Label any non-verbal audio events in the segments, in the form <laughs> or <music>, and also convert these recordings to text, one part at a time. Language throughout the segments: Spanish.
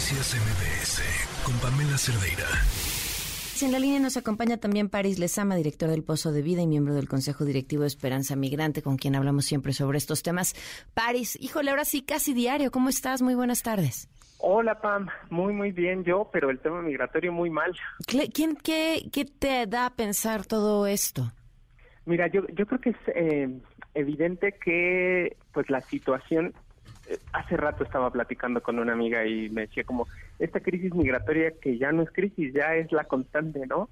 Noticias MBS con Pamela Cerdeira. En la línea nos acompaña también Paris Lezama, director del Pozo de Vida y miembro del Consejo Directivo de Esperanza Migrante, con quien hablamos siempre sobre estos temas. Paris, híjole, ahora sí, casi diario. ¿Cómo estás? Muy buenas tardes. Hola Pam, muy muy bien yo, pero el tema migratorio muy mal. ¿Quién, qué, qué te da a pensar todo esto? Mira, yo, yo creo que es eh, evidente que pues la situación hace rato estaba platicando con una amiga y me decía como esta crisis migratoria que ya no es crisis, ya es la constante, ¿no?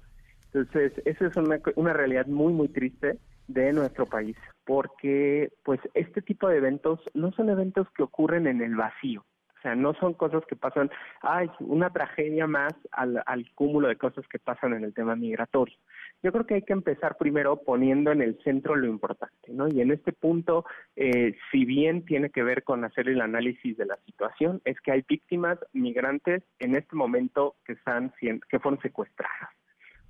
Entonces, eso es una, una realidad muy muy triste de nuestro país, porque pues este tipo de eventos no son eventos que ocurren en el vacío. O sea, no son cosas que pasan, hay una tragedia más al, al cúmulo de cosas que pasan en el tema migratorio. Yo creo que hay que empezar primero poniendo en el centro lo importante, ¿no? Y en este punto, eh, si bien tiene que ver con hacer el análisis de la situación, es que hay víctimas migrantes en este momento que están que fueron secuestradas.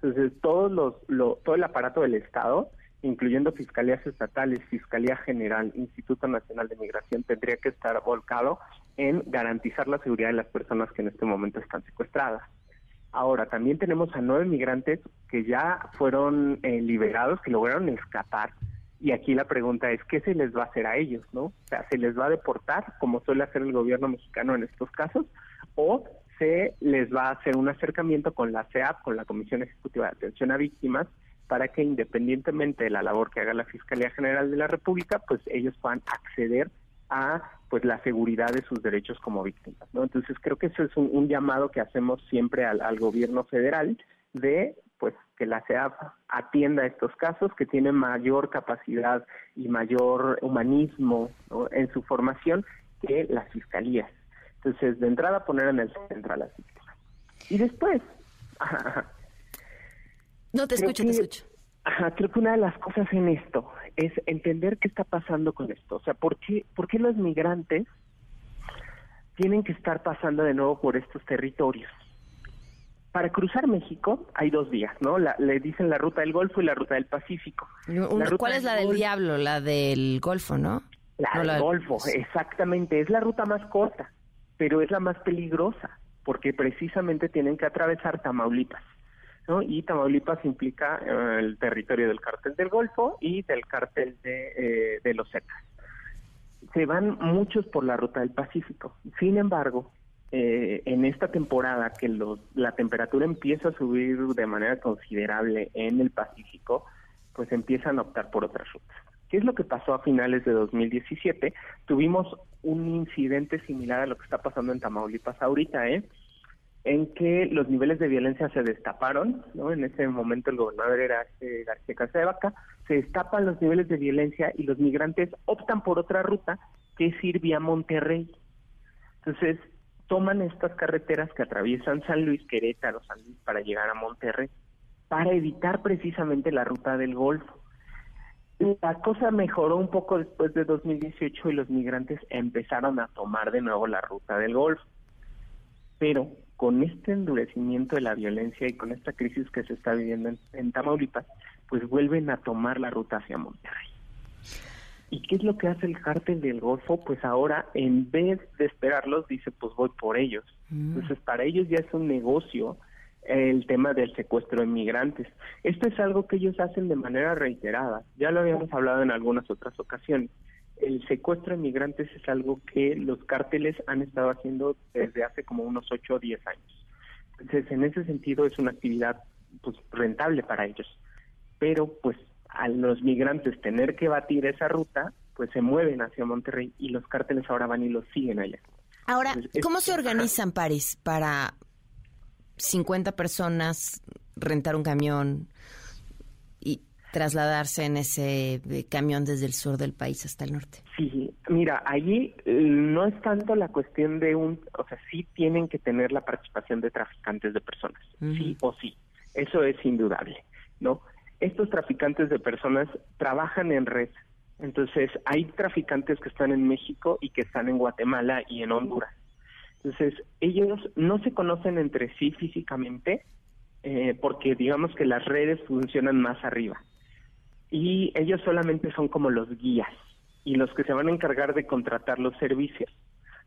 Entonces, todos los, lo, todo el aparato del Estado incluyendo fiscalías estatales, Fiscalía General, Instituto Nacional de Migración, tendría que estar volcado en garantizar la seguridad de las personas que en este momento están secuestradas. Ahora, también tenemos a nueve migrantes que ya fueron eh, liberados, que lograron escapar. Y aquí la pregunta es, ¿qué se les va a hacer a ellos? no? O sea, ¿se les va a deportar, como suele hacer el gobierno mexicano en estos casos? ¿O se les va a hacer un acercamiento con la CEAP, con la Comisión Ejecutiva de Atención a Víctimas, para que independientemente de la labor que haga la Fiscalía General de la República, pues ellos puedan acceder a pues la seguridad de sus derechos como víctimas, ¿no? Entonces creo que eso es un, llamado que hacemos siempre al, gobierno federal de pues que la CEAP atienda estos casos, que tiene mayor capacidad y mayor humanismo en su formación que las fiscalías. Entonces, de entrada poner en el centro a las víctimas. Y después, <laughs> No, te escucho, te escucho. Ajá, creo que una de las cosas en esto es entender qué está pasando con esto. O sea, ¿por qué, por qué los migrantes tienen que estar pasando de nuevo por estos territorios? Para cruzar México hay dos vías, ¿no? le dicen la ruta del Golfo y la ruta del Pacífico. ¿Cuál es la del, diablo? La del Golfo, ¿no? La del Golfo, exactamente. Es la ruta más corta, pero es la más peligrosa, porque precisamente tienen que atravesar Tamaulipas. Y Tamaulipas implica eh, el territorio del cártel del Golfo y del cártel de, eh, los Zetas. Se van muchos por la ruta del Pacífico. Sin embargo, eh, en esta temporada que la temperatura empieza a subir de manera considerable en el Pacífico, pues empiezan a optar por otras rutas. ¿Qué es lo que pasó a finales de 2017? Tuvimos un incidente similar a lo que está pasando en Tamaulipas ahorita, ¿eh? En que los niveles de violencia se destaparon, ¿no? En ese momento el gobernador era este García Casadevaca, se destapan los niveles de violencia y los migrantes optan por otra ruta que es ir vía Monterrey. Entonces, toman estas carreteras que atraviesan San Luis, Querétaro, San Luis para llegar a Monterrey, para evitar precisamente la ruta del Golfo. La cosa mejoró un poco después de 2018 y los migrantes empezaron a tomar de nuevo la ruta del Golfo. Pero con este endurecimiento de la violencia y con esta crisis que se está viviendo en, Tamaulipas, pues vuelven a tomar la ruta hacia Monterrey. ¿Y qué es lo que hace el cártel del Golfo? Pues ahora, en vez de esperarlos, dice, pues voy por ellos. Mm. Entonces, para ellos ya es un negocio el tema del secuestro de migrantes. Esto es algo que ellos hacen de manera reiterada. Ya lo habíamos hablado en algunas otras ocasiones el secuestro de migrantes es algo que los cárteles han estado haciendo desde hace como unos 8 o 10 años. Entonces, en ese sentido es una actividad pues rentable para ellos. Pero pues a los migrantes tener que batir esa ruta, pues se mueven hacia Monterrey y los cárteles ahora van y los siguen allá. Ahora, ¿cómo se organizan, París, para 50 personas rentar un camión trasladarse en ese eh, camión desde el sur del país hasta el norte. Sí, mira, allí eh, no es tanto la cuestión de un, o sea, sí tienen que tener la participación de traficantes de personas, sí o sí, eso es indudable, ¿no? Estos traficantes de personas trabajan en red, entonces hay traficantes que están en México y que están en Guatemala y en Honduras. Entonces, ellos no se conocen entre sí físicamente, eh, porque digamos que las redes funcionan más arriba y ellos solamente son como los guías y los que se van a encargar de contratar los servicios.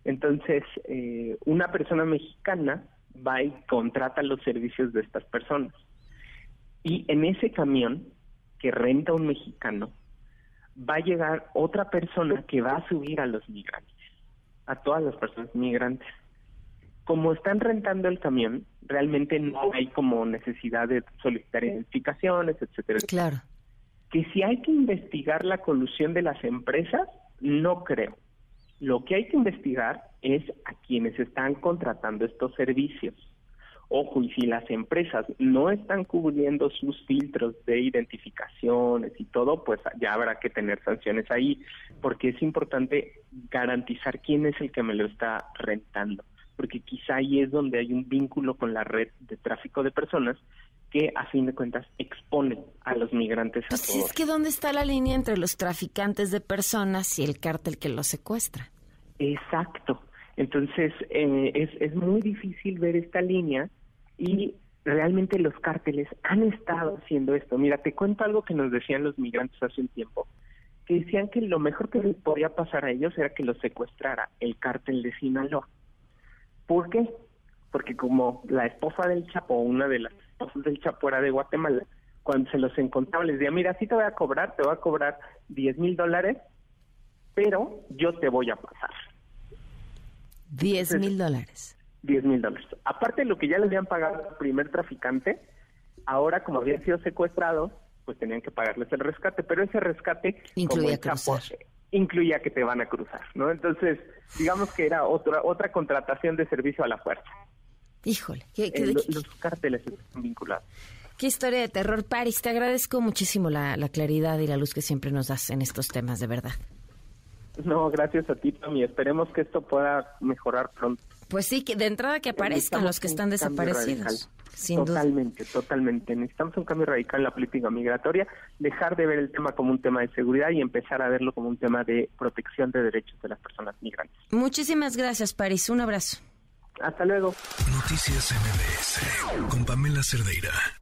Entonces, eh, una persona mexicana va y contrata los servicios de estas personas. Y en ese camión que renta un mexicano, va a llegar otra persona que va a subir a los migrantes, a todas las personas migrantes. Como están rentando el camión, realmente no hay como necesidad de solicitar identificaciones, etcétera. Claro. Que si hay que investigar la colusión de las empresas, no creo. Lo que hay que investigar es a quienes están contratando estos servicios. Ojo, y si las empresas no están cubriendo sus filtros de identificaciones y todo, pues ya habrá que tener sanciones ahí, porque es importante garantizar quién es el que me lo está rentando, porque quizá ahí es donde hay un vínculo con la red de tráfico de personas que a fin de cuentas exponen a los migrantes a Pues todo. es que ¿dónde está la línea entre los traficantes de personas y el cártel que los secuestra? Exacto. Entonces, eh, es, es muy difícil ver esta línea y realmente los cárteles han estado haciendo esto. Mira, te cuento algo que nos decían los migrantes hace un tiempo, que decían que lo mejor que les podía pasar a ellos era que los secuestrara el cártel de Sinaloa. ¿Por qué? Porque como la esposa del Chapo, una de las del Chapo era de Guatemala, cuando se los encontraba les decía, mira, sí te voy a cobrar, te voy a cobrar 10 mil dólares, pero yo te voy a pasar. 10 mil dólares. 10 mil dólares. Aparte de lo que ya les habían pagado al primer traficante, ahora como habían sido secuestrados, pues tenían que pagarles el rescate, pero ese rescate Incluía Chapo, cruzar. incluía que te van a cruzar, ¿no? Entonces, digamos que era otra otra contratación de servicio a la fuerza. Híjole, qué, qué- Eh, lo- qué- los cárteles están vinculados. qué historia de terror. Paris, te agradezco muchísimo la, la claridad y la luz que siempre nos das en estos temas, de verdad. No, gracias a ti, Tommy. Esperemos que esto pueda mejorar pronto. Pues sí, que de entrada que aparezcan los que están desaparecidos. Sin duda. totalmente, totalmente. Necesitamos un cambio radical en la política migratoria, dejar de ver el tema como un tema de seguridad y empezar a verlo como un tema de protección de derechos de las personas migrantes. Muchísimas gracias, Paris. Un abrazo. Hasta luego. Noticias MBS con Pamela Cerdeira.